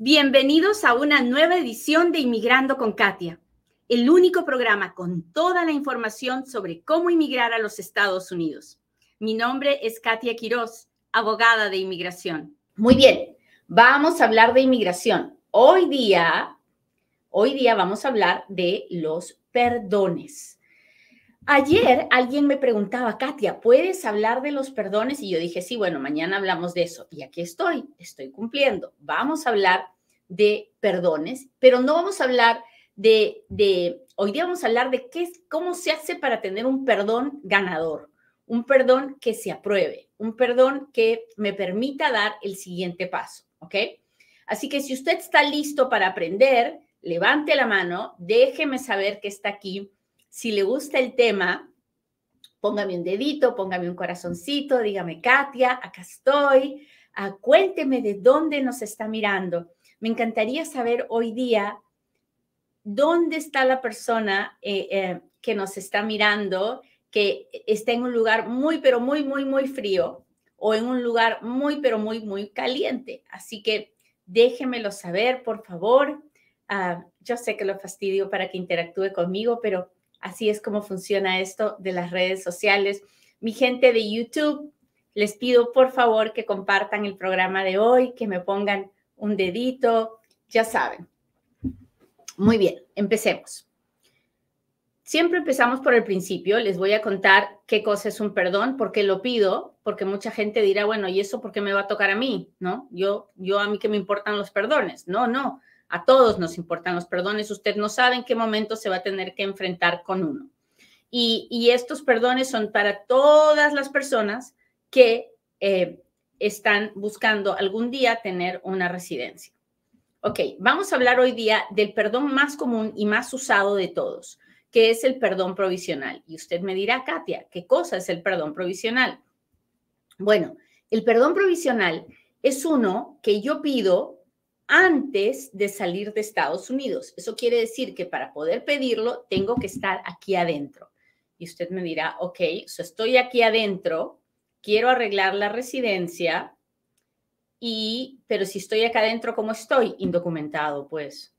Bienvenidos a una nueva edición de Inmigrando con Katia, el único programa con toda la información sobre cómo inmigrar a los Estados Unidos. Mi nombre es Katia Quiroz, abogada de inmigración. Muy bien, vamos a hablar de inmigración. Hoy día, hoy día vamos a hablar de los perdones. Ayer alguien me preguntaba, Katia, ¿puedes hablar de los perdones? Y yo dije, sí, bueno, mañana hablamos de eso. Y aquí estoy, estoy cumpliendo. Vamos a hablar de perdones, pero no vamos a hablar de, de hoy día vamos a hablar de qué, cómo se hace para tener un perdón ganador, un perdón que se apruebe, un perdón que me permita dar el siguiente paso, ¿ok? Así que si usted está listo para aprender, levante la mano, déjeme saber que está aquí. Si le gusta el tema, póngame un dedito, póngame un corazoncito, dígame, Katia, acá estoy. Ah, cuénteme de dónde nos está mirando. Me encantaría saber hoy día dónde está la persona eh, eh, que nos está mirando, que está en un lugar muy, pero muy, muy, muy frío o en un lugar muy, pero muy, muy caliente. Así que déjenmelo saber, por favor. Ah, yo sé que lo fastidio para que interactúe conmigo, pero así es como funciona esto de las redes sociales. Mi gente de YouTube, les pido por favor que compartan el programa de hoy, que me pongan un dedito, ya saben. Muy bien, empecemos. Siempre empezamos por el principio. Les voy a contar qué cosa es un perdón, por qué lo pido, porque mucha gente dirá, bueno, ¿y eso por qué me va a tocar a mí? ¿No? Yo, yo a mí que me importan los perdones. No, no, a todos nos importan los perdones. Usted no sabe en qué momento se va a tener que enfrentar con uno. Y, y estos perdones son para todas las personas que eh, están buscando algún día tener una residencia. Ok, vamos a hablar hoy día del perdón más común y más usado de todos, que es el perdón provisional. Y usted me dirá, Katia, ¿qué cosa es el perdón provisional? Bueno, el perdón provisional es uno que yo pido antes de salir de Estados Unidos. Eso quiere decir que para poder pedirlo tengo que estar aquí adentro. Y usted me dirá, ok, estoy aquí adentro, quiero arreglar la residencia, y, pero si estoy acá adentro, ¿cómo estoy? Indocumentado, pues.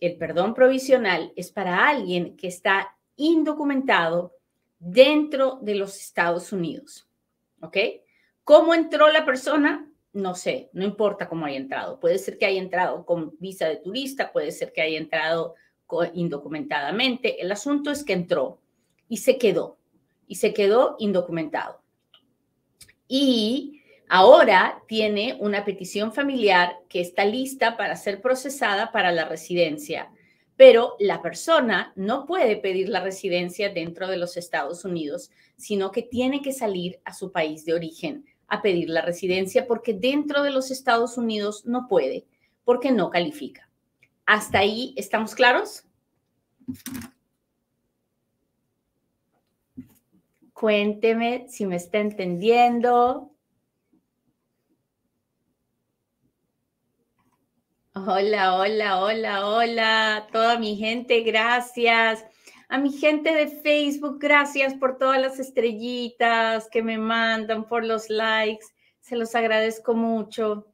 El perdón provisional es para alguien que está indocumentado dentro de los Estados Unidos. ¿Ok? ¿Cómo entró la persona? No sé, no importa cómo haya entrado. Puede ser que haya entrado con visa de turista, puede ser que haya entrado indocumentadamente. El asunto es que entró y se quedó, y se quedó indocumentado y ahora tiene una petición familiar que está lista para ser procesada para la residencia, pero la persona no puede pedir la residencia dentro de los Estados Unidos, sino que tiene que salir a su país de origen a pedir la residencia porque dentro de los Estados Unidos no puede, porque no califica. ¿Hasta ahí estamos claros? Cuénteme si me está entendiendo. Hola, hola, hola, hola. Toda mi gente, gracias. A mi gente de Facebook, gracias por todas las estrellitas que me mandan, por los likes. Se los agradezco mucho.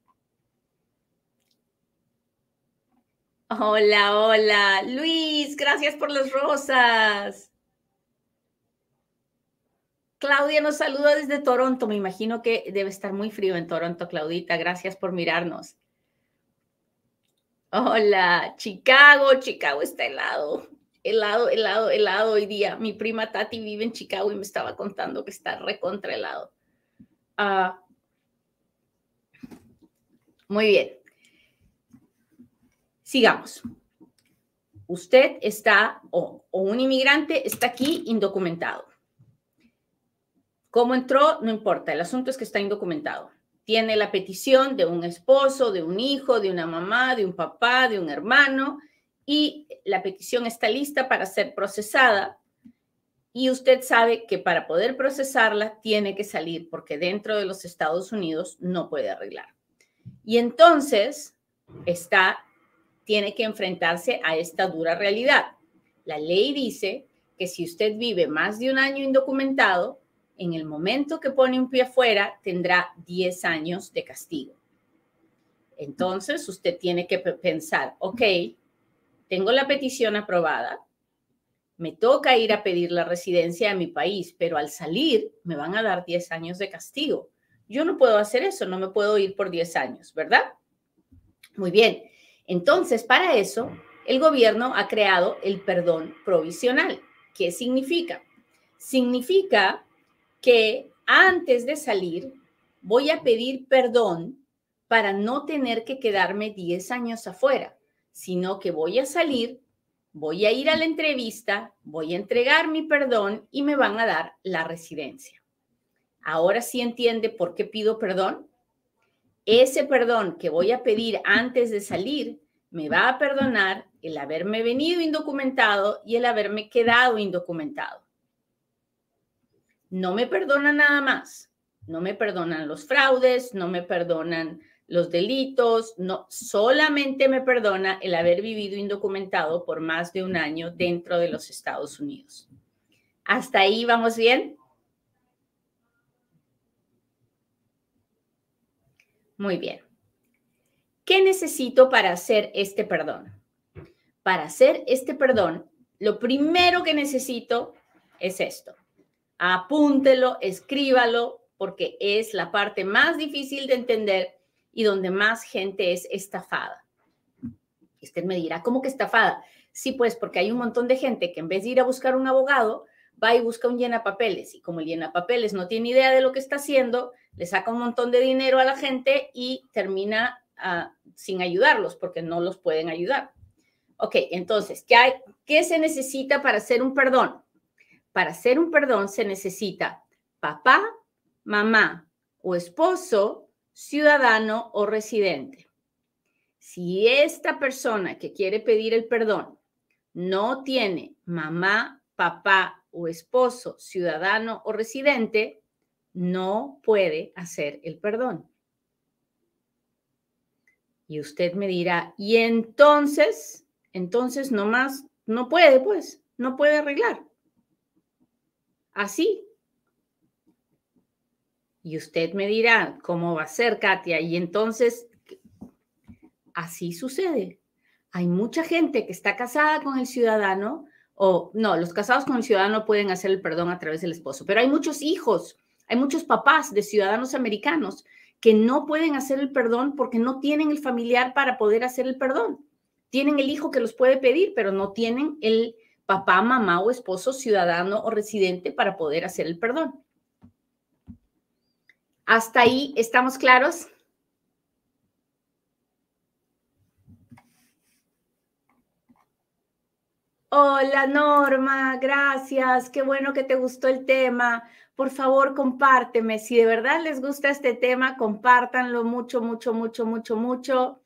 Hola, hola. Luis, gracias por las rosas. Claudia nos saluda desde Toronto. Me imagino que debe estar muy frío en Toronto, Claudita. Gracias por mirarnos. Hola, Chicago. Chicago está helado. Helado, helado, helado hoy día. Mi prima Tati vive en Chicago y me estaba contando que está recontra helado. Ah, muy bien. Sigamos. Usted está, o un inmigrante está aquí indocumentado ¿Cómo entró? No importa, el asunto es que está indocumentado. Tiene la petición de un esposo, de un hijo, de una mamá, de un papá, de un hermano, y la petición está lista para ser procesada. Y usted sabe que para poder procesarla tiene que salir porque dentro de los Estados Unidos no puede arreglar. Y entonces está, tiene que enfrentarse a esta dura realidad. La ley dice que si usted vive más de un año indocumentado, en el momento que pone un pie afuera, tendrá 10 años de castigo. Entonces, usted tiene que pensar, ok, tengo la petición aprobada, me toca ir a pedir la residencia a mi país, pero al salir me van a dar 10 años de castigo. Yo no puedo hacer eso, no me puedo ir por 10 años, ¿verdad? Muy bien. Entonces, para eso, el gobierno ha creado el perdón provisional. ¿Qué significa? Significa que antes de salir voy a pedir perdón para no tener que quedarme 10 años afuera, sino que voy a salir voy a ir a la entrevista, voy a entregar mi perdón y me van a dar la residencia. Ahora sí entiende por qué pido perdón. Ese perdón que voy a pedir antes de salir me va a perdonar el haberme venido indocumentado y el haberme quedado indocumentado. No me perdona nada más. No me perdonan los fraudes, no me perdonan los delitos, no solamente me perdona el haber vivido indocumentado por más de un año dentro de los Estados Unidos. ¿Hasta ahí vamos bien? Muy bien. ¿Qué necesito para hacer este perdón? Para hacer este perdón, lo primero que necesito es esto. Apúntelo, escríbalo, porque es la parte más difícil de entender y donde más gente es estafada. Usted me dirá, ¿cómo que estafada? Sí, pues porque hay un montón de gente que en vez de ir a buscar un abogado, va y busca un llenapapeles y como el llenapapeles no tiene idea de lo que está haciendo, le saca un montón de dinero a la gente y termina ah, sin ayudarlos porque no los pueden ayudar. Ok, entonces, ¿qué, hay, ¿qué se necesita para hacer un perdón? Para hacer un perdón se necesita papá, mamá o esposo ciudadano o residente. Si esta persona que quiere pedir el perdón no tiene mamá, papá o esposo, ciudadano o residente, no puede hacer el perdón. Y usted me dirá, y entonces, entonces nomás no puede, pues, no puede arreglar. Así, y usted me dirá, ¿cómo va a ser, Katia? Y entonces, así sucede. Hay mucha gente que está casada con el ciudadano, o no, los casados con el ciudadano pueden hacer el perdón a través del esposo, pero hay muchos hijos, hay muchos papás de ciudadanos americanos que no pueden hacer el perdón porque no tienen el familiar para poder hacer el perdón. Tienen el hijo que los puede pedir, pero no tienen el papá, mamá o esposo ciudadano o residente para poder hacer el perdón. ¿Hasta ahí estamos claros? Hola Norma, gracias. Qué bueno que te gustó el tema. Por favor, compárteme. Si de verdad les gusta este tema, compártanlo mucho, mucho, mucho, mucho, mucho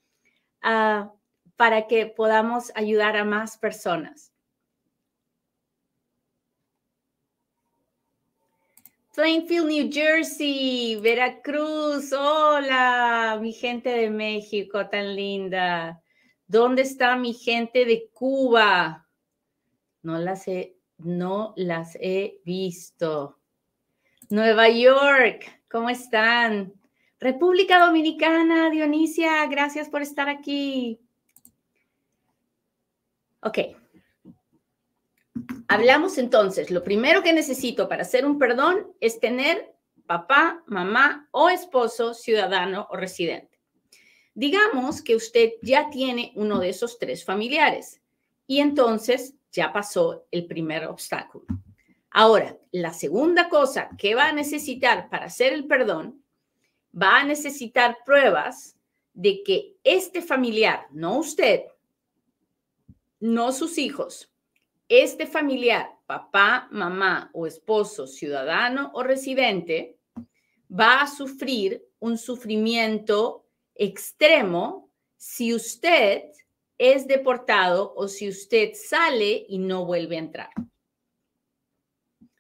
ah, para que podamos ayudar a más personas. Plainfield, New Jersey, Veracruz, hola, mi gente de México tan linda. ¿Dónde está mi gente de Cuba? No las he, visto. Nueva York, ¿cómo están? República Dominicana, Dionisia, gracias por estar aquí. Ok. Hablamos entonces, lo primero que necesito para hacer un perdón es tener papá, mamá o esposo, ciudadano o residente. Digamos que usted ya tiene uno de esos tres familiares y entonces ya pasó el primer obstáculo. Ahora, la segunda cosa que va a necesitar para hacer el perdón, va a necesitar pruebas de que este familiar, no usted, no sus hijos, este familiar, papá, mamá o esposo, ciudadano o residente, va a sufrir un sufrimiento extremo si usted es deportado o si usted sale y no vuelve a entrar.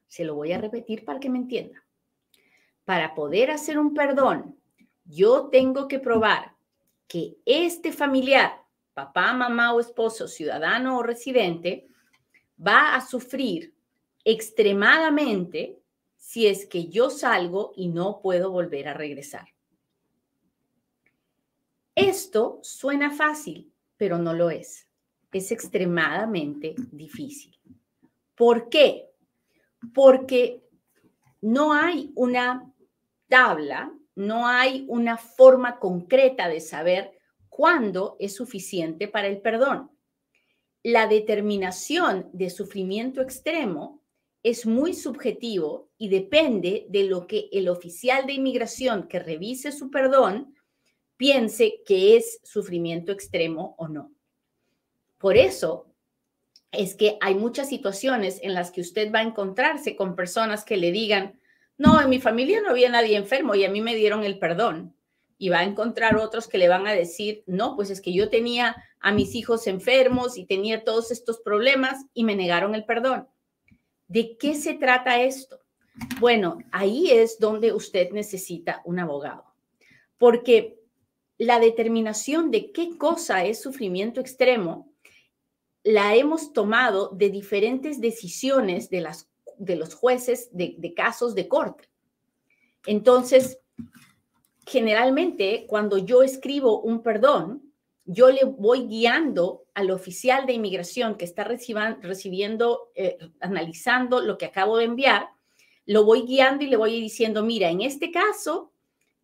Se lo voy a repetir para que me entienda. Para poder hacer un perdón, yo tengo que probar que este familiar, papá, mamá o esposo, ciudadano o residente, va a sufrir extremadamente si es que yo salgo y no puedo volver a regresar. Esto suena fácil, pero no lo es. Es extremadamente difícil. ¿Por qué? Porque no hay una tabla, no hay una forma concreta de saber cuándo es suficiente para el perdón. La determinación de sufrimiento extremo es muy subjetivo y depende de lo que el oficial de inmigración que revise su perdón piense que es sufrimiento extremo o no. Por eso es que hay muchas situaciones en las que usted va a encontrarse con personas que le digan, no, en mi familia no había nadie enfermo y a mí me dieron el perdón. Y va a encontrar otros que le van a decir, no, pues es que yo tenía a mis hijos enfermos y tenía todos estos problemas y me negaron el perdón. ¿De qué se trata esto? Bueno, ahí es donde usted necesita un abogado, porque la determinación de qué cosa es sufrimiento extremo la hemos tomado de diferentes decisiones de, las, de los jueces de, de casos de corte. Entonces, generalmente cuando yo escribo un perdón, yo le voy guiando al oficial de inmigración que está recibiendo, eh, analizando lo que acabo de enviar, lo voy guiando y le voy diciendo, mira, en este caso,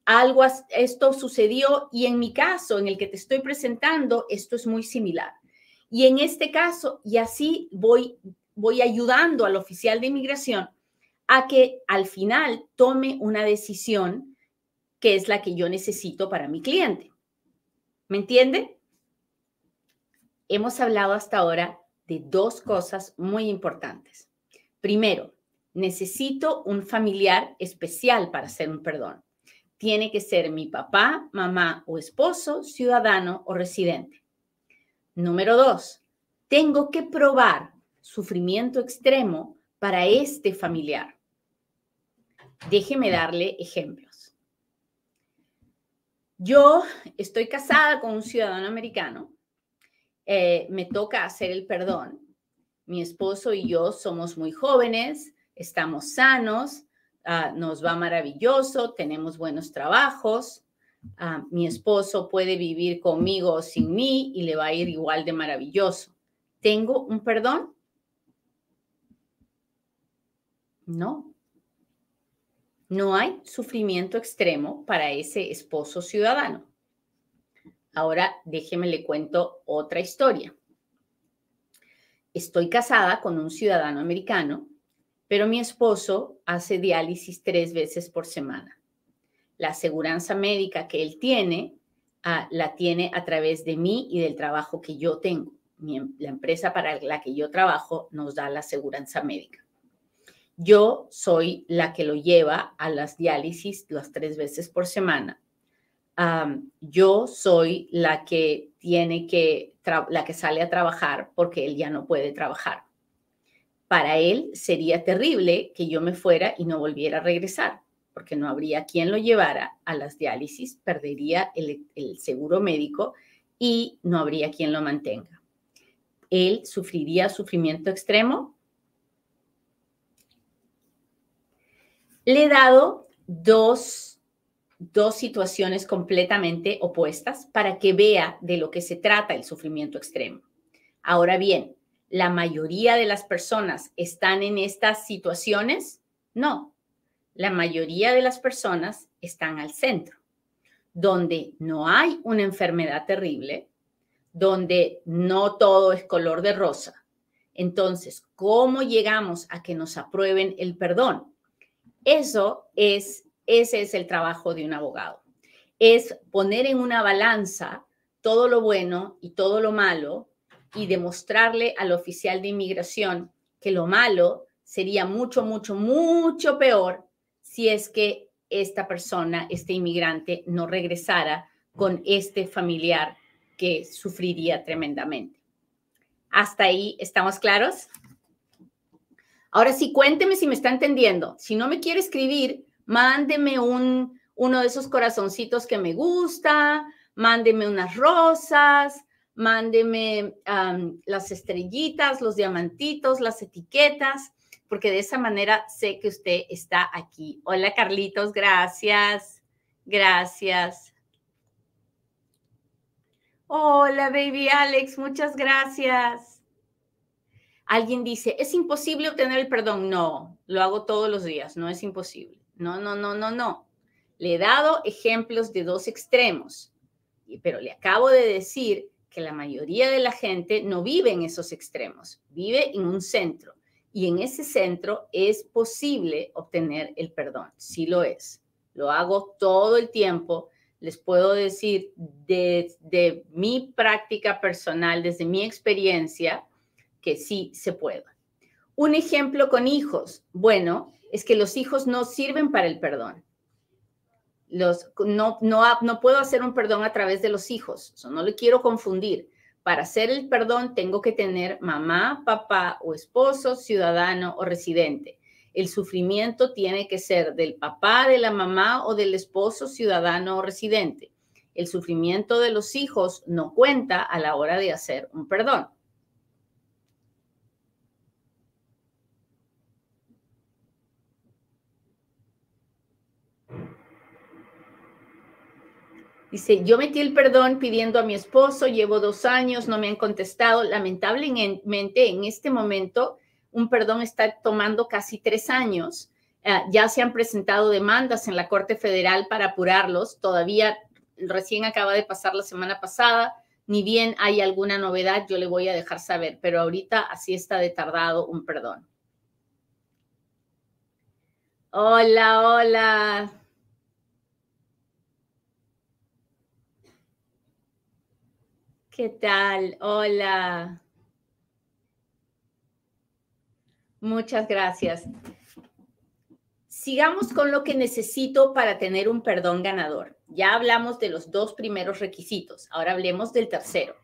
algo, esto sucedió y en mi caso, en el que te estoy presentando, esto es muy similar. Y en este caso, y así voy, voy ayudando al oficial de inmigración a que al final tome una decisión que es la que yo necesito para mi cliente. ¿Me entiende? Hemos hablado hasta ahora de dos cosas muy importantes. Primero, necesito un familiar especial para hacer un perdón. Tiene que ser mi papá, mamá o esposo, ciudadano o residente. Número dos, tengo que probar sufrimiento extremo para este familiar. Déjeme darle ejemplos. Yo estoy casada con un ciudadano americano, eh, me toca hacer el perdón. Mi esposo y yo somos muy jóvenes, estamos sanos, ah, nos va maravilloso, tenemos buenos trabajos. Ah, mi esposo puede vivir conmigo o sin mí y le va a ir igual de maravilloso. ¿Tengo un perdón? No, no hay sufrimiento extremo para ese esposo ciudadano. Ahora déjeme le cuento otra historia. Estoy casada con un ciudadano americano, pero mi esposo hace diálisis tres veces por semana. La aseguranza médica que él tiene ah, la tiene a través de mí y del trabajo que yo tengo. Em, la empresa para la que yo trabajo nos da la aseguranza médica. Yo soy la que lo lleva a las diálisis las tres veces por semana. yo soy la que tiene que, la que sale a trabajar porque él ya no puede trabajar. Para él sería terrible que yo me fuera y no volviera a regresar, porque no habría quien lo llevara a las diálisis, perdería el, el seguro médico y no habría quien lo mantenga. Él sufriría sufrimiento extremo, Le he dado dos, dos situaciones completamente opuestas para que vea de lo que se trata el sufrimiento extremo. Ahora bien, ¿la mayoría de las personas están en estas situaciones? No, la mayoría de las personas están al centro, donde no hay una enfermedad terrible, donde no todo es color de rosa. Entonces, ¿cómo llegamos a que nos aprueben el perdón? Eso es, ese es el trabajo de un abogado. Es poner en una balanza todo lo bueno y todo lo malo y demostrarle al oficial de inmigración que lo malo sería mucho, mucho, mucho peor si es que esta persona, este inmigrante, no regresara con este familiar que sufriría tremendamente. ¿Hasta ahí estamos claros? Ahora sí, cuénteme si me está entendiendo. Si no me quiere escribir, mándeme un, uno de esos corazoncitos que me gusta, mándeme unas rosas, mándeme las estrellitas, los diamantitos, las etiquetas, porque de esa manera sé que usted está aquí. Hola Carlitos, gracias, gracias. Hola, baby Alex, muchas gracias. Alguien dice, ¿es imposible obtener el perdón? No, lo hago todos los días, no es imposible. No, no, no, no, no. Le he dado ejemplos de dos extremos, pero le acabo de decir que la mayoría de la gente no vive en esos extremos, vive en un centro. Y en ese centro es posible obtener el perdón, sí lo es. Lo hago todo el tiempo. Les puedo decir de, mi práctica personal, desde mi experiencia, que sí se puede. Un ejemplo con hijos. Bueno, es que los hijos no sirven para el perdón. Los, no, no, puedo hacer un perdón a través de los hijos. No le quiero confundir. Para hacer el perdón tengo que tener mamá, papá o esposo, ciudadano o residente. El sufrimiento tiene que ser del papá, de la mamá o del esposo, ciudadano o residente. El sufrimiento de los hijos no cuenta a la hora de hacer un perdón. Dice, yo metí el perdón pidiendo a mi esposo, llevo dos años, no me han contestado. Lamentablemente, en este momento, un perdón está tomando casi tres años. Eh, ya se han presentado demandas en la Corte Federal para apurarlos. Todavía recién acaba de pasar la semana pasada. Ni bien hay alguna novedad, yo le voy a dejar saber. Pero ahorita así está de tardado un perdón. Hola, hola. ¿Qué tal? Hola. Muchas gracias. Sigamos con lo que necesito para tener un perdón ganador. Ya hablamos de los dos primeros requisitos, ahora hablemos del tercero.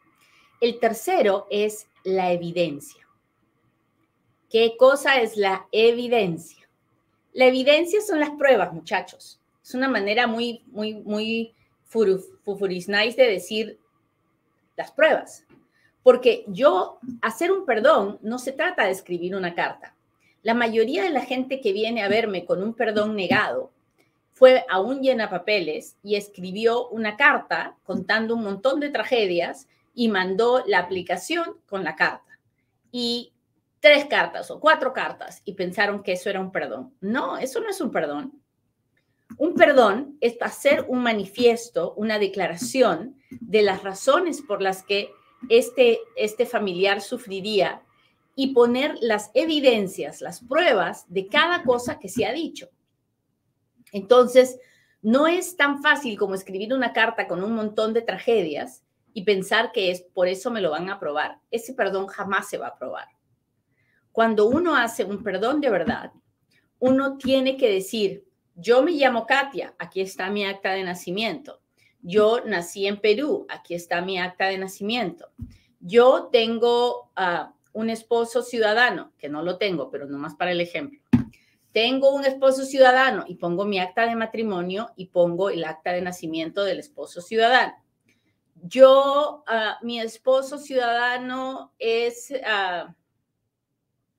El tercero es la evidencia. ¿Qué cosa es la evidencia? La evidencia son las pruebas, muchachos. Es una manera muy, muy, muy fufurisnais de decir las pruebas. Porque yo, hacer un perdón no se trata de escribir una carta. La mayoría de la gente que viene a verme con un perdón negado fue a un papeles y escribió una carta contando un montón de tragedias y mandó la aplicación con la carta. Y tres cartas o cuatro cartas y pensaron que eso era un perdón. No, eso no es un perdón. Un perdón es hacer un manifiesto, una declaración de las razones por las que este, este familiar sufriría y poner las evidencias, las pruebas de cada cosa que se ha dicho. Entonces, no es tan fácil como escribir una carta con un montón de tragedias y pensar que es por eso me lo van a aprobar. Ese perdón jamás se va a aprobar. Cuando uno hace un perdón de verdad, uno tiene que decir, yo me llamo Katia, aquí está mi acta de nacimiento. Yo nací en Perú, aquí está mi acta de nacimiento. Yo tengo uh, un esposo ciudadano, que no lo tengo, pero nomás para el ejemplo. Tengo un esposo ciudadano y pongo mi acta de matrimonio y pongo el acta de nacimiento del esposo ciudadano. Yo, uh, mi esposo ciudadano es uh,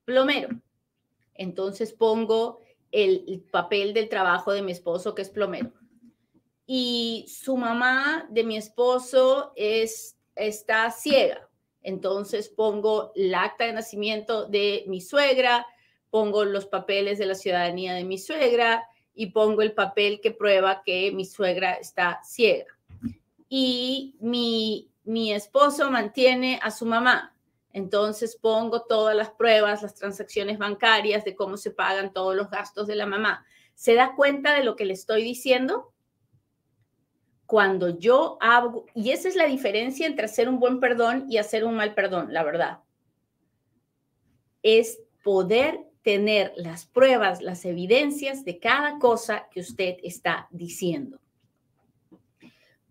plomero. Entonces pongo el, papel del trabajo de mi esposo, que es plomero. Y su mamá de mi esposo es, está ciega. Entonces pongo el acta de nacimiento de mi suegra, pongo los papeles de la ciudadanía de mi suegra y pongo el papel que prueba que mi suegra está ciega. Y mi, mi esposo mantiene a su mamá. Entonces pongo todas las pruebas, las transacciones bancarias de cómo se pagan todos los gastos de la mamá. ¿Se da cuenta de lo que le estoy diciendo? Cuando yo hago, y esa es la diferencia entre hacer un buen perdón y hacer un mal perdón, la verdad, es poder tener las pruebas, las evidencias de cada cosa que usted está diciendo.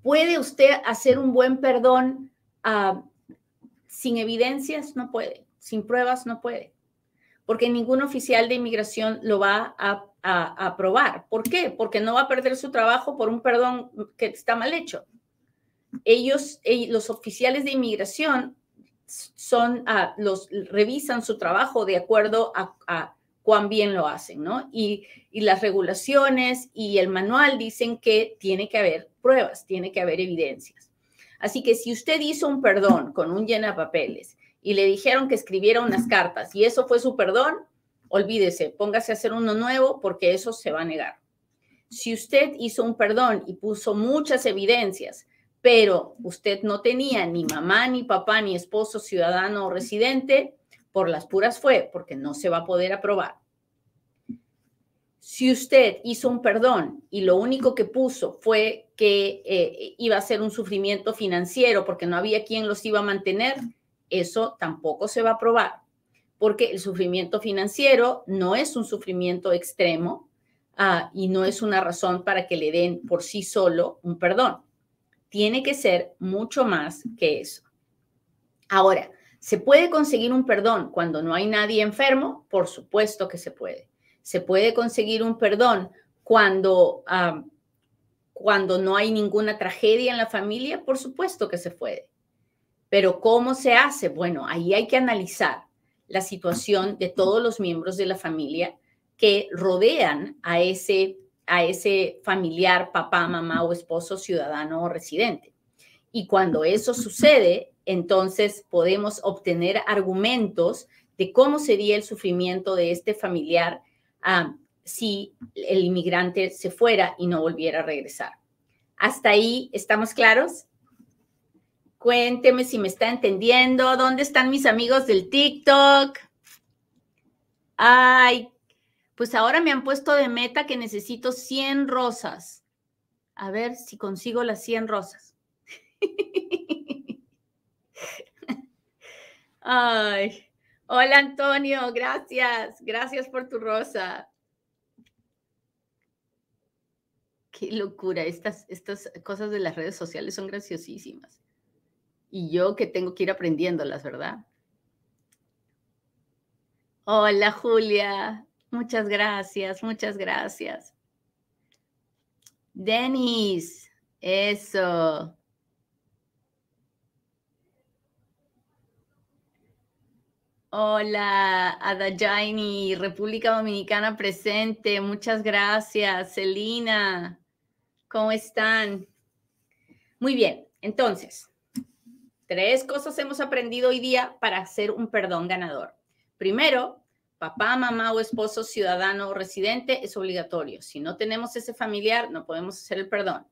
¿Puede usted hacer un buen perdón? a sin evidencias no puede, sin pruebas no puede, porque ningún oficial de inmigración lo va a, aprobar. ¿Por qué? Porque no va a perder su trabajo por un perdón que está mal hecho. Ellos, los oficiales de inmigración, son, ah, los revisan su trabajo de acuerdo a, cuán bien lo hacen, ¿no? Y, las regulaciones y el manual dicen que tiene que haber pruebas, tiene que haber evidencias. Así que si usted hizo un perdón con un llena papeles y le dijeron que escribiera unas cartas y eso fue su perdón, olvídese, póngase a hacer uno nuevo porque eso se va a negar. Si usted hizo un perdón y puso muchas evidencias, pero usted no tenía ni mamá, ni papá, ni esposo, ciudadano o residente, por las puras fue, porque no se va a poder aprobar. Si usted hizo un perdón y lo único que puso fue que eh, iba a ser un sufrimiento financiero porque no había quien los iba a mantener, eso tampoco se va a aprobar, porque el sufrimiento financiero no es un sufrimiento extremo ah, y no es una razón para que le den por sí solo un perdón. Tiene que ser mucho más que eso. Ahora, ¿se puede conseguir un perdón cuando no hay nadie enfermo? Por supuesto que se puede. Se puede conseguir un perdón cuando, ah, cuando no hay ninguna tragedia en la familia. Por supuesto que se puede. Pero ¿cómo se hace? Bueno, ahí hay que analizar la situación de todos los miembros de la familia que rodean a ese, a ese familiar, papá, mamá o esposo, ciudadano o residente. Y cuando eso sucede, entonces podemos obtener argumentos de cómo sería el sufrimiento de este familiar si el inmigrante se fuera y no volviera a regresar. ¿Hasta ahí estamos claros? Cuénteme si me está entendiendo. ¿Dónde están mis amigos del TikTok? Ay, pues ahora me han puesto de meta que necesito 100 rosas. A ver si consigo las 100 rosas. Ay, hola Antonio, gracias, gracias por tu rosa. Qué locura, estas, estas cosas de las redes sociales son graciosísimas y yo que tengo que ir aprendiéndolas, ¿verdad? Hola Julia, muchas gracias, muchas gracias. Denis, eso. Hola, Adajaini, República Dominicana presente. Muchas gracias, Celina. ¿Cómo están? Muy bien, entonces, Tres cosas hemos aprendido hoy día para hacer un perdón ganador. Primero, papá, mamá o esposo, ciudadano o residente es obligatorio. Si no tenemos ese familiar, no podemos hacer el perdón.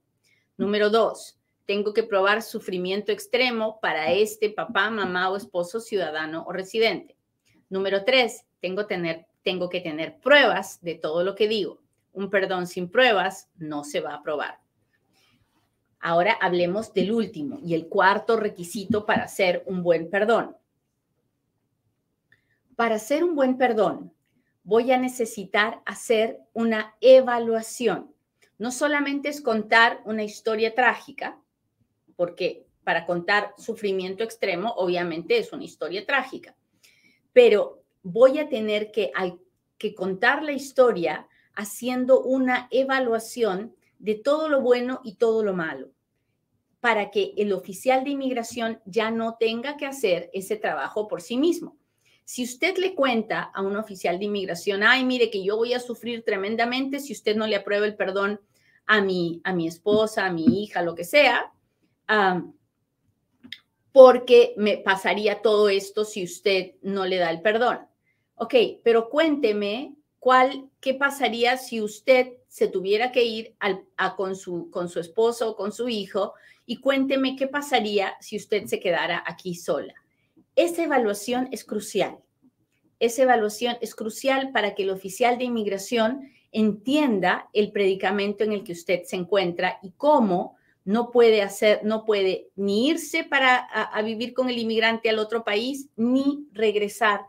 Número dos, tengo que probar sufrimiento extremo para este papá, mamá o esposo, ciudadano o residente. Número tres, tengo, tener, tengo que tener pruebas de todo lo que digo. Un perdón sin pruebas no se va a aprobar. Ahora hablemos del último y el cuarto requisito para hacer un buen perdón. Para hacer un buen perdón, voy a necesitar hacer una evaluación. No solamente es contar una historia trágica, porque para contar sufrimiento extremo, obviamente es una historia trágica, pero voy a tener que, que contar la historia haciendo una evaluación de todo lo bueno y todo lo malo para que el oficial de inmigración ya no tenga que hacer ese trabajo por sí mismo. Si usted le cuenta a un oficial de inmigración, ay, mire que yo voy a sufrir tremendamente si usted no le aprueba el perdón a mi, a mi esposa, a mi hija, lo que sea, porque me pasaría todo esto si usted no le da el perdón. Ok, pero cuénteme cuál, qué pasaría si usted se tuviera que ir a, con, su, con su esposo o con su hijo y cuénteme qué pasaría si usted se quedara aquí sola. Esa evaluación es crucial. Esa evaluación es crucial para que el oficial de inmigración entienda el predicamento en el que usted se encuentra y cómo no puede hacer, no puede ni irse para a, vivir con el inmigrante al otro país, ni regresar,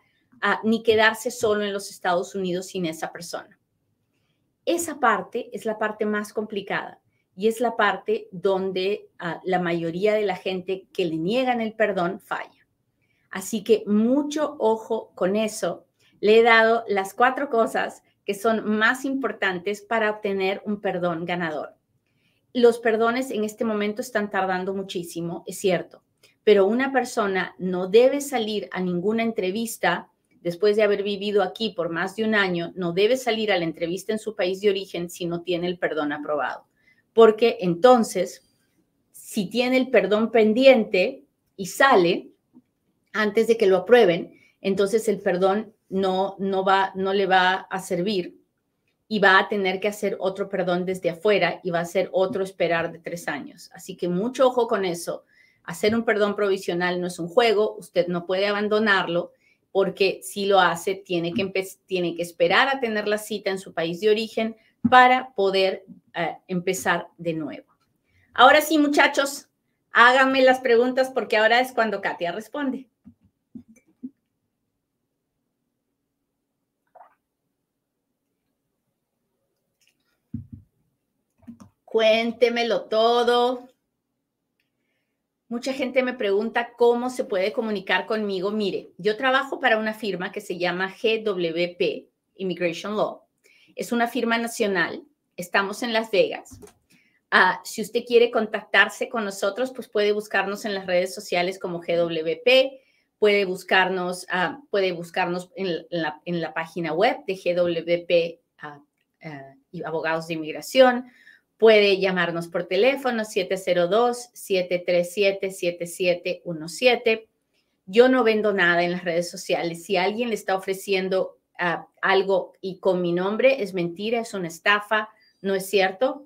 ni quedarse solo en los Estados Unidos sin esa persona. Esa parte es la parte más complicada y es la parte donde ah, la mayoría de la gente que le niegan el perdón falla. Así que mucho ojo con eso. Le he dado las cuatro cosas que son más importantes para obtener un perdón ganador. Los perdones en este momento están tardando muchísimo, es cierto, pero una persona no debe salir a ninguna entrevista después de haber vivido aquí por más de un año, no debe salir a la entrevista en su país de origen si no tiene el perdón aprobado. Porque entonces si tiene el perdón pendiente y sale antes de que lo aprueben, entonces el perdón no, no, va, no le va a servir y va a tener que hacer otro perdón desde afuera y va a ser otro esperar de tres años. Así que mucho ojo con eso. Hacer un perdón provisional no es un juego, usted no puede abandonarlo porque si lo hace, tiene que, tiene que esperar a tener la cita en su país de origen para poder eh, empezar de nuevo. Ahora sí, muchachos, háganme las preguntas porque ahora es cuando Katia responde. Cuéntemelo todo. Mucha gente me pregunta cómo se puede comunicar conmigo. Mire, yo trabajo para una firma que se llama GWP, Immigration Law. Es una firma nacional. Estamos en Las Vegas. Ah, si usted quiere contactarse con nosotros, pues puede buscarnos en las redes sociales como GWP, puede buscarnos, ah, puede buscarnos en la, página web de GWP ah, Abogados de Inmigración Puede llamarnos por teléfono 702-737-7717. Yo no vendo nada en las redes sociales. Si alguien le está ofreciendo ah, algo y con mi nombre, es mentira, es una estafa, no es cierto.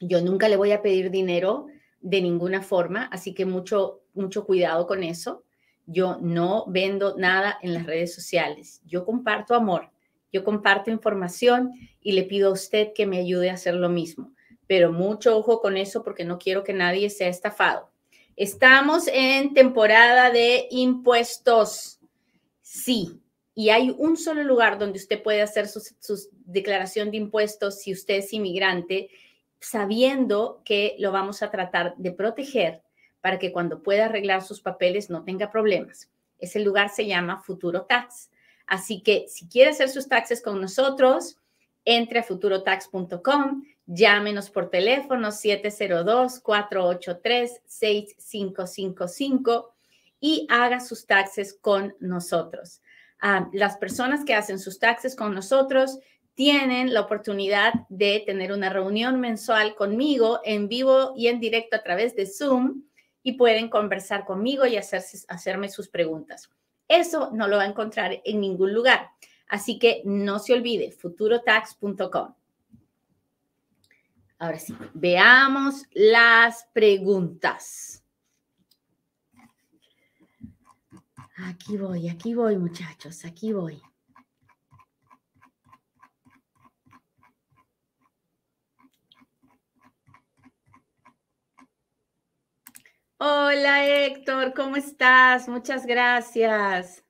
Yo nunca le voy a pedir dinero de ninguna forma, así que mucho, mucho cuidado con eso. Yo no vendo nada en las redes sociales. Yo comparto amor, yo comparto información y le pido a usted que me ayude a hacer lo mismo. Pero mucho ojo con eso porque no quiero que nadie sea estafado. Estamos en temporada de impuestos. Sí, y hay un solo lugar donde usted puede hacer su, declaración de impuestos si usted es inmigrante, sabiendo que lo vamos a tratar de proteger para que cuando pueda arreglar sus papeles no tenga problemas. Ese lugar se llama Futuro Tax. Así que si quiere hacer sus taxes con nosotros, entre a futurotax.com, llámenos por teléfono 702-483-6555 y haga sus taxes con nosotros. Ah, las personas que hacen sus taxes con nosotros tienen la oportunidad de tener una reunión mensual conmigo en vivo y en directo a través de Zoom y pueden conversar conmigo y hacerme sus preguntas. Eso no lo va a encontrar en ningún lugar. Así que no se olvide, futurotax.com. Ahora sí, veamos las preguntas. Aquí voy, aquí voy, muchachos, aquí voy. Hola Héctor, ¿cómo estás? Muchas gracias.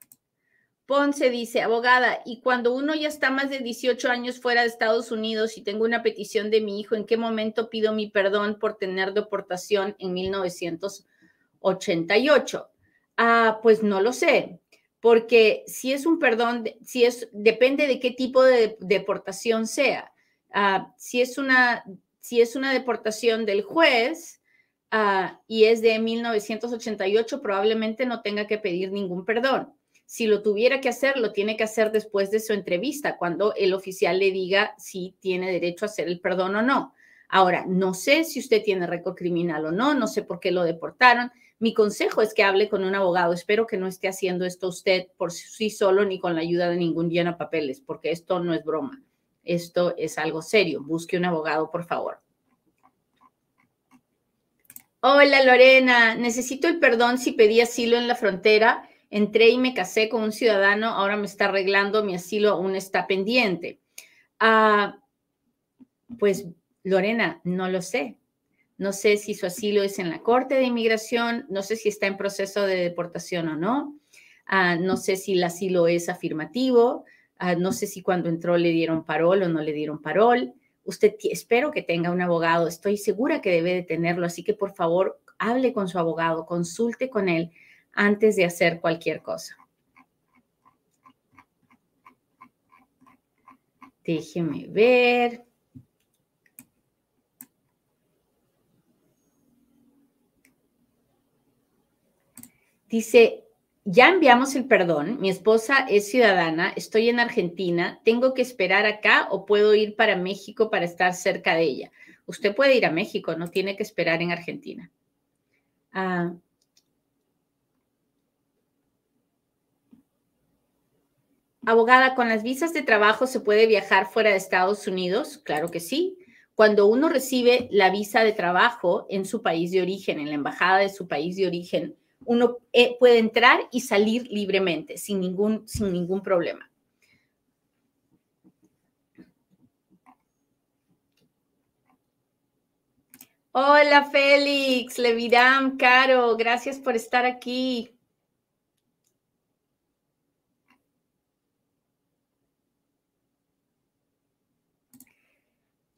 Ponce dice, abogada, y cuando uno ya está más de 18 años fuera de Estados Unidos y tengo una petición de mi hijo, ¿en qué momento pido mi perdón por tener deportación en 1988? Ah, pues no lo sé, porque si es un perdón, si es, depende de qué tipo de deportación sea. Ah, si, es una, si es una deportación del juez, Ah, y es de 1988, probablemente no tenga que pedir ningún perdón. Si lo tuviera que hacer, lo tiene que hacer después de su entrevista, cuando el oficial le diga si tiene derecho a hacer el perdón o no. Ahora, no sé si usted tiene récord criminal o no, no sé por qué lo deportaron. Mi consejo es que hable con un abogado. Espero que no esté haciendo esto usted por sí solo ni con la ayuda de ningún llena papeles, porque esto no es broma. Esto es algo serio. Busque un abogado, por favor. Hola Lorena, necesito el perdón si pedí asilo en la frontera. Entré y me casé con un ciudadano, ahora me está arreglando, mi asilo aún está pendiente. Ah, pues Lorena, no lo sé. No sé si su asilo es en la Corte de Inmigración, no sé si está en proceso de deportación o no. Ah, no sé si el asilo es afirmativo, ah, no sé si cuando entró le dieron parol o no le dieron parol. Usted espero que tenga un abogado, estoy segura que debe de tenerlo, así que por favor hable con su abogado, consulte con él antes de hacer cualquier cosa. Déjeme ver. Dice, ya enviamos el perdón, mi esposa es ciudadana, estoy en Argentina, ¿tengo que esperar acá o puedo ir para México para estar cerca de ella? Usted puede ir a México, no tiene que esperar en Argentina. Ah, abogada, ¿con las visas de trabajo se puede viajar fuera de Estados Unidos? Claro que sí. Cuando uno recibe la visa de trabajo en su país de origen, en la embajada de su país de origen, uno eh, puede entrar y salir libremente, sin ningún, sin ningún problema. Hola Félix, Levidam, Caro, gracias por estar aquí.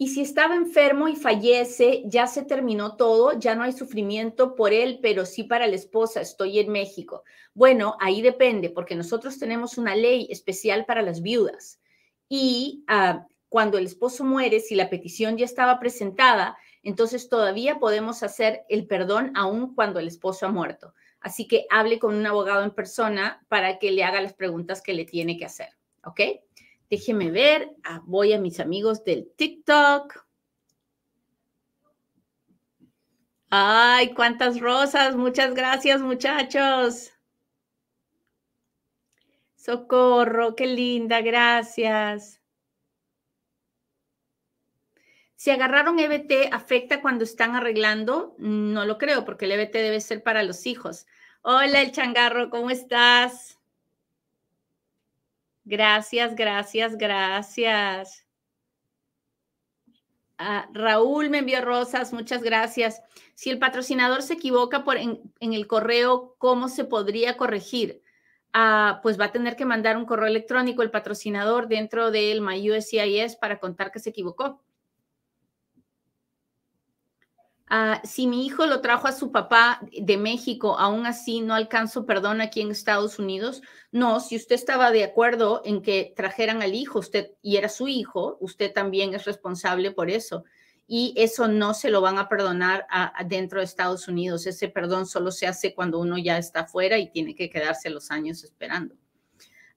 Y si estaba enfermo y fallece, ya se terminó todo, ya no hay sufrimiento por él, pero sí para la esposa, estoy en México. Bueno, ahí depende, porque nosotros tenemos una ley especial para las viudas. Y ah, cuando el esposo muere, si la petición ya estaba presentada, entonces todavía podemos hacer el perdón aún cuando el esposo ha muerto. Así que hable con un abogado en persona para que le haga las preguntas que le tiene que hacer. ¿Ok? Déjeme ver. Ah, voy a mis amigos del TikTok. Ay, cuántas rosas. Muchas gracias, muchachos. Socorro, qué linda, gracias. Si agarraron EBT, ¿afecta cuando están arreglando? No lo creo, porque el EBT debe ser para los hijos. Hola, el changarro, ¿cómo estás? Gracias, gracias, gracias. Ah, Raúl me envió rosas, muchas gracias. Si el patrocinador se equivoca por en, el correo, ¿cómo se podría corregir? Ah, pues va a tener que mandar un correo electrónico el patrocinador dentro del MyUSCIS para contar que se equivocó. Ah, si mi hijo lo trajo a su papá de México, aún así no alcanzo perdón aquí en Estados Unidos. No, si usted estaba de acuerdo en que trajeran al hijo, usted y era su hijo, usted también es responsable por eso. Y eso no se lo van a perdonar dentro de Estados Unidos. Ese perdón solo se hace cuando uno ya está fuera y tiene que quedarse los años esperando.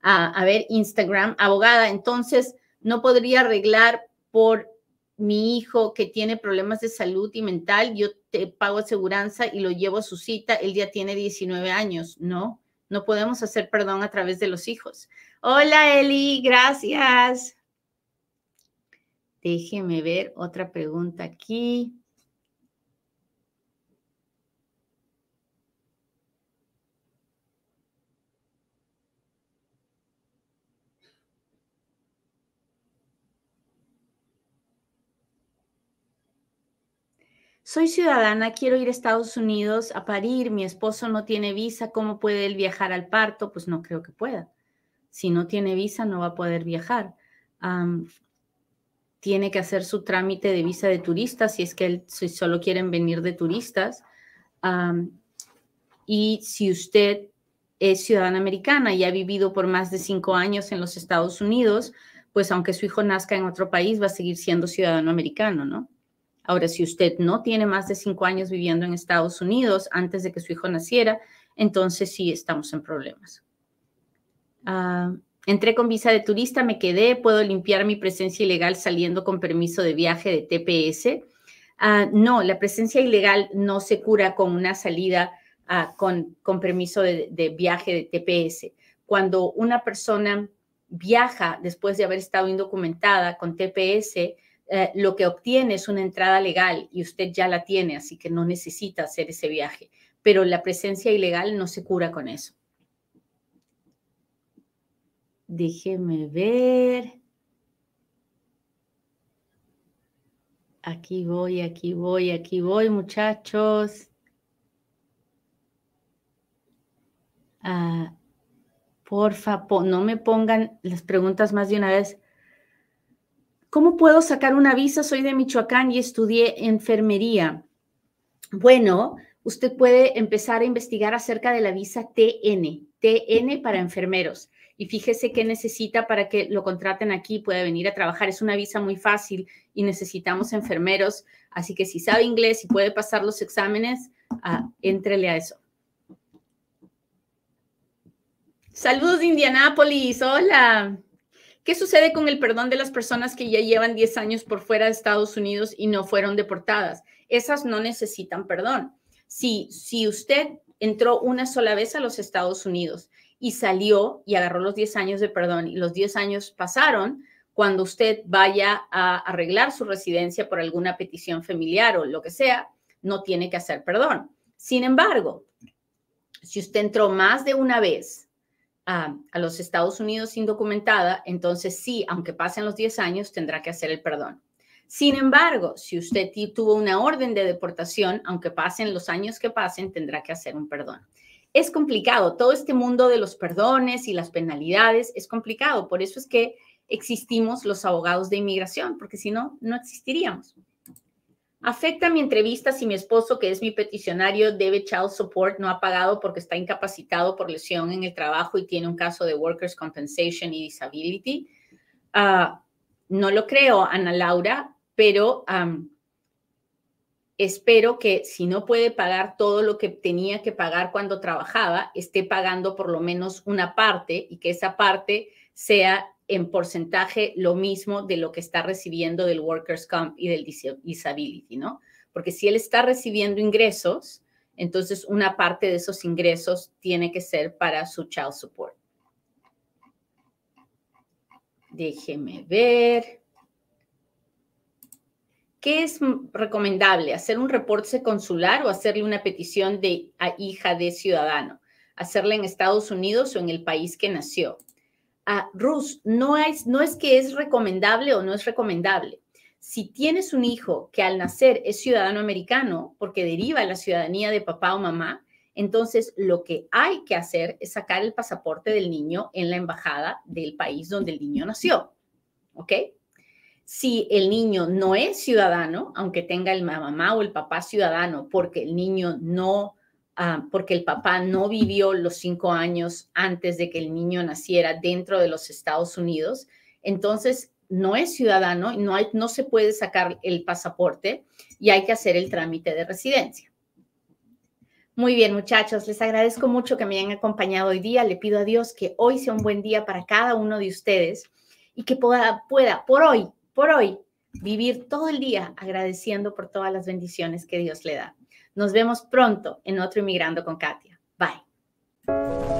Ah, a ver, Instagram, abogada, entonces no podría arreglar por mi hijo que tiene problemas de salud y mental, yo te pago aseguranza y lo llevo a su cita, él ya tiene 19 años. No, no podemos hacer perdón a través de los hijos. Hola Eli, gracias. Déjeme ver otra pregunta aquí. Soy ciudadana, quiero ir a Estados Unidos a parir, mi esposo no tiene visa, ¿cómo puede él viajar al parto? Pues no creo que pueda. Si no tiene visa, no va a poder viajar. tiene que hacer su trámite de visa de turista si es que él, solo quieren venir de turistas. y si usted es ciudadana americana y ha vivido por más de cinco años en los Estados Unidos, pues aunque su hijo nazca en otro país, va a seguir siendo ciudadano americano, ¿no? Ahora, si usted no tiene más de cinco años viviendo en Estados Unidos antes de que su hijo naciera, entonces sí estamos en problemas. Ah, entré con visa de turista, me quedé, puedo limpiar mi presencia ilegal saliendo con permiso de viaje de TPS. Ah, no, la presencia ilegal no se cura con una salida ah, con, con, permiso de, de viaje de TPS. Cuando una persona viaja después de haber estado indocumentada con TPS, eh, lo que obtiene es una entrada legal y usted ya la tiene, así que no necesita hacer ese viaje. Pero la presencia ilegal no se cura con eso. Déjeme ver. Aquí voy, aquí voy, aquí voy, muchachos. Ah, porfa, no me pongan las preguntas más de una vez. ¿Cómo puedo sacar una visa? Soy de Michoacán y estudié enfermería. Bueno, usted puede empezar a investigar acerca de la visa TN, TN para enfermeros. Y fíjese qué necesita para que lo contraten aquí, puede venir a trabajar. Es una visa muy fácil y necesitamos enfermeros. Así que si sabe inglés y puede pasar los exámenes, ah, entrele a eso. Saludos de Indianápolis, hola. ¿Qué sucede con el perdón de las personas que ya llevan 10 años por fuera de Estados Unidos y no fueron deportadas? Esas no necesitan perdón. Si, si usted entró una sola vez a los Estados Unidos y salió y agarró los 10 años de perdón y los 10 años pasaron, cuando usted vaya a arreglar su residencia por alguna petición familiar o lo que sea, no tiene que hacer perdón. Sin embargo, si usted entró más de una vez a, los Estados Unidos indocumentada, entonces sí, aunque pasen los 10 años, tendrá que hacer el perdón. Sin embargo, si usted tuvo una orden de deportación, aunque pasen los años que pasen, tendrá que hacer un perdón. Es complicado, todo este mundo de los perdones y las penalidades es complicado, por eso es que existimos los abogados de inmigración, porque si no, no existiríamos. Afecta mi entrevista si mi esposo, que es mi peticionario, debe child support, no ha pagado porque está incapacitado por lesión en el trabajo y tiene un caso de workers' compensation y disability. Uh, no lo creo, Ana Laura pero espero que si no puede pagar todo lo que tenía que pagar cuando trabajaba, esté pagando por lo menos una parte y que esa parte sea en porcentaje lo mismo de lo que está recibiendo del Workers' Comp y del Disability, ¿no? Porque si él está recibiendo ingresos, entonces una parte de esos ingresos tiene que ser para su child support. Déjeme ver. ¿Qué es recomendable? ¿Hacer un reporte consular o hacerle una petición de a hija de ciudadano? ¿Hacerla en Estados Unidos o en el país que nació? Ah, Rus, no es, no es que es recomendable o no es recomendable. Si tienes un hijo que al nacer es ciudadano americano porque deriva la ciudadanía de papá o mamá, entonces lo que hay que hacer es sacar el pasaporte del niño en la embajada del país donde el niño nació. ¿Ok? si el niño no es ciudadano, aunque tenga el mamá o el papá ciudadano, porque el niño no, ah, porque el papá no vivió los cinco años antes de que el niño naciera dentro de los Estados Unidos, entonces no es ciudadano, no, hay, no se puede sacar el pasaporte y hay que hacer el trámite de residencia. Muy bien, muchachos, les agradezco mucho que me hayan acompañado hoy día. Le pido a Dios que hoy sea un buen día para cada uno de ustedes y que pueda, pueda por hoy por hoy vivir todo el día agradeciendo por todas las bendiciones que Dios le da. Nos vemos pronto en otro Inmigrando con Katia. Bye.